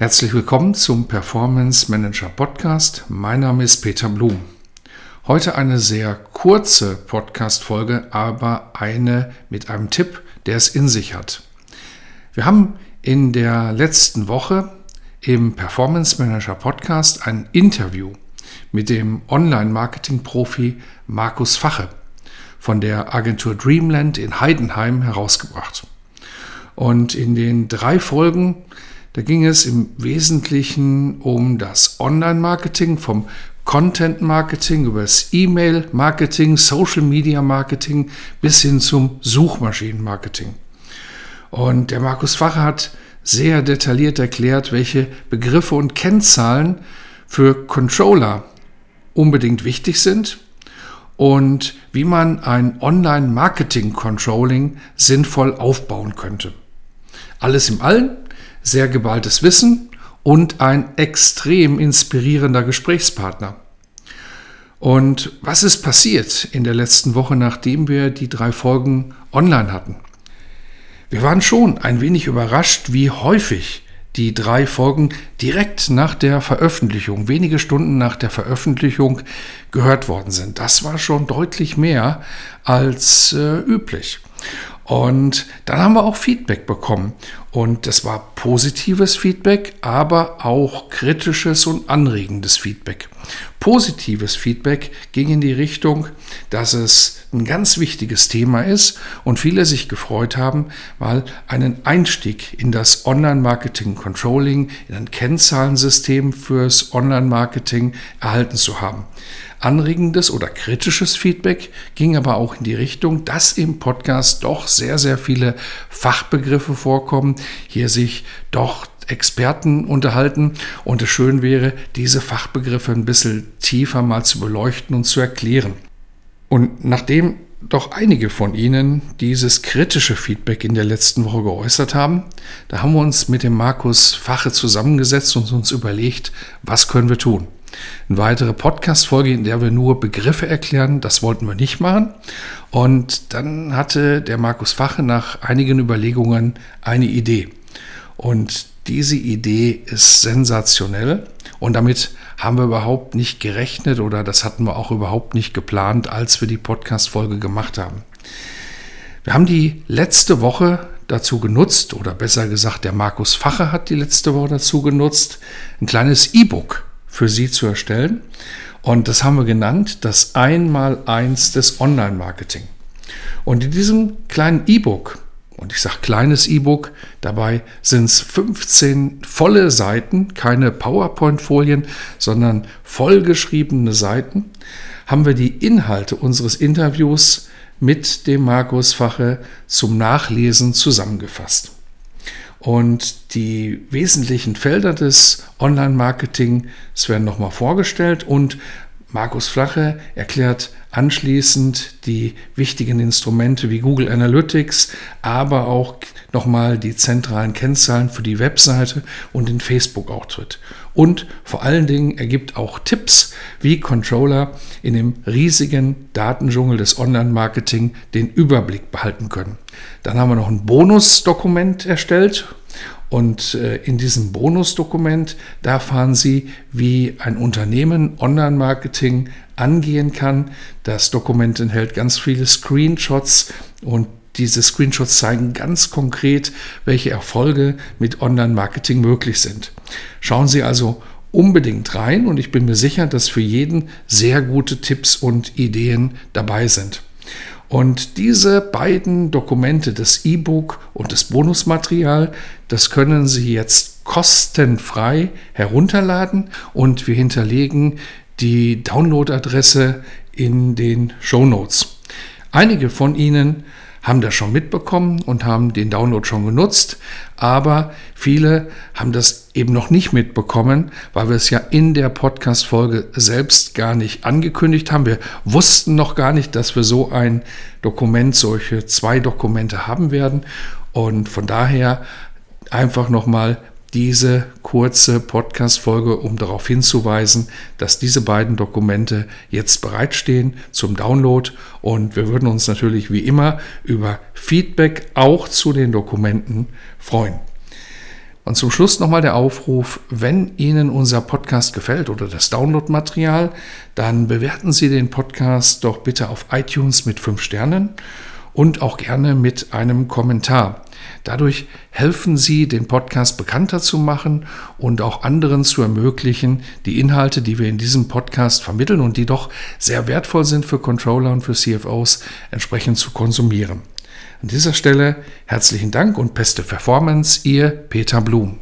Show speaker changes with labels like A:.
A: Herzlich willkommen zum Performance Manager Podcast. Mein Name ist Peter Blum. Heute eine sehr kurze Podcast-Folge, aber eine mit einem Tipp, der es in sich hat. Wir haben in der letzten Woche im Performance Manager Podcast ein Interview mit dem Online-Marketing-Profi Markus Fache von der Agentur Dreamland in Heidenheim herausgebracht. Und in den drei Folgen da ging es im Wesentlichen um das Online-Marketing, vom Content-Marketing über das E-Mail-Marketing, Social-Media-Marketing bis hin zum Suchmaschinen-Marketing. Und der Markus Facher hat sehr detailliert erklärt, welche Begriffe und Kennzahlen für Controller unbedingt wichtig sind und wie man ein Online-Marketing-Controlling sinnvoll aufbauen könnte. Alles im Allen sehr geballtes Wissen und ein extrem inspirierender Gesprächspartner. Und was ist passiert in der letzten Woche, nachdem wir die drei Folgen online hatten? Wir waren schon ein wenig überrascht, wie häufig die drei Folgen direkt nach der Veröffentlichung, wenige Stunden nach der Veröffentlichung gehört worden sind. Das war schon deutlich mehr als äh, üblich. Und dann haben wir auch Feedback bekommen. Und das war positives Feedback, aber auch kritisches und anregendes Feedback. Positives Feedback ging in die Richtung, dass es ein ganz wichtiges Thema ist und viele sich gefreut haben, mal einen Einstieg in das Online-Marketing-Controlling, in ein Kennzahlensystem fürs Online-Marketing erhalten zu haben. Anregendes oder kritisches Feedback ging aber auch in die Richtung, dass im Podcast doch sehr, sehr viele Fachbegriffe vorkommen, hier sich doch Experten unterhalten und es schön wäre, diese Fachbegriffe ein bisschen tiefer mal zu beleuchten und zu erklären. Und nachdem doch einige von Ihnen dieses kritische Feedback in der letzten Woche geäußert haben, da haben wir uns mit dem Markus Fache zusammengesetzt und uns überlegt, was können wir tun. Eine weitere Podcast-Folge, in der wir nur Begriffe erklären, das wollten wir nicht machen. Und dann hatte der Markus Fache nach einigen Überlegungen eine Idee. Und diese Idee ist sensationell und damit haben wir überhaupt nicht gerechnet oder das hatten wir auch überhaupt nicht geplant, als wir die Podcast-Folge gemacht haben. Wir haben die letzte Woche dazu genutzt, oder besser gesagt, der Markus Fache hat die letzte Woche dazu genutzt, ein kleines E-Book für Sie zu erstellen. Und das haben wir genannt, das Einmaleins des Online-Marketing. Und in diesem kleinen E-Book, und ich sage kleines E-Book, dabei sind es 15 volle Seiten, keine PowerPoint-Folien, sondern vollgeschriebene Seiten, haben wir die Inhalte unseres Interviews mit dem Markus Fache zum Nachlesen zusammengefasst. Und die wesentlichen Felder des Online-Marketing werden nochmal vorgestellt und Markus Flache erklärt anschließend die wichtigen Instrumente wie Google Analytics, aber auch nochmal die zentralen Kennzahlen für die Webseite und den Facebook-Auftritt. Und vor allen Dingen ergibt auch Tipps, wie Controller in dem riesigen Datendschungel des Online-Marketing den Überblick behalten können. Dann haben wir noch ein Bonusdokument erstellt und äh, in diesem Bonusdokument, da erfahren Sie, wie ein Unternehmen Online-Marketing angehen kann. Das Dokument enthält ganz viele Screenshots und diese Screenshots zeigen ganz konkret, welche Erfolge mit Online-Marketing möglich sind. Schauen Sie also unbedingt rein und ich bin mir sicher, dass für jeden sehr gute Tipps und Ideen dabei sind. Und diese beiden Dokumente, das E-Book und das Bonusmaterial, das können Sie jetzt kostenfrei herunterladen und wir hinterlegen die Downloadadresse in den Show Notes. Einige von Ihnen haben das schon mitbekommen und haben den Download schon genutzt, aber viele haben das eben noch nicht mitbekommen, weil wir es ja in der Podcast-Folge selbst gar nicht angekündigt haben. Wir wussten noch gar nicht, dass wir so ein Dokument, solche zwei Dokumente haben werden und von daher einfach nochmal diese kurze Podcast-Folge, um darauf hinzuweisen, dass diese beiden Dokumente jetzt bereitstehen zum Download. Und wir würden uns natürlich wie immer über Feedback auch zu den Dokumenten freuen. Und zum Schluss nochmal der Aufruf, wenn Ihnen unser Podcast gefällt oder das Downloadmaterial, dann bewerten Sie den Podcast doch bitte auf iTunes mit 5 Sternen und auch gerne mit einem Kommentar. Dadurch helfen Sie, den Podcast bekannter zu machen und auch anderen zu ermöglichen, die Inhalte, die wir in diesem Podcast vermitteln und die doch sehr wertvoll sind für Controller und für CFOs, entsprechend zu konsumieren. An dieser Stelle herzlichen Dank und beste Performance, Ihr Peter Blum.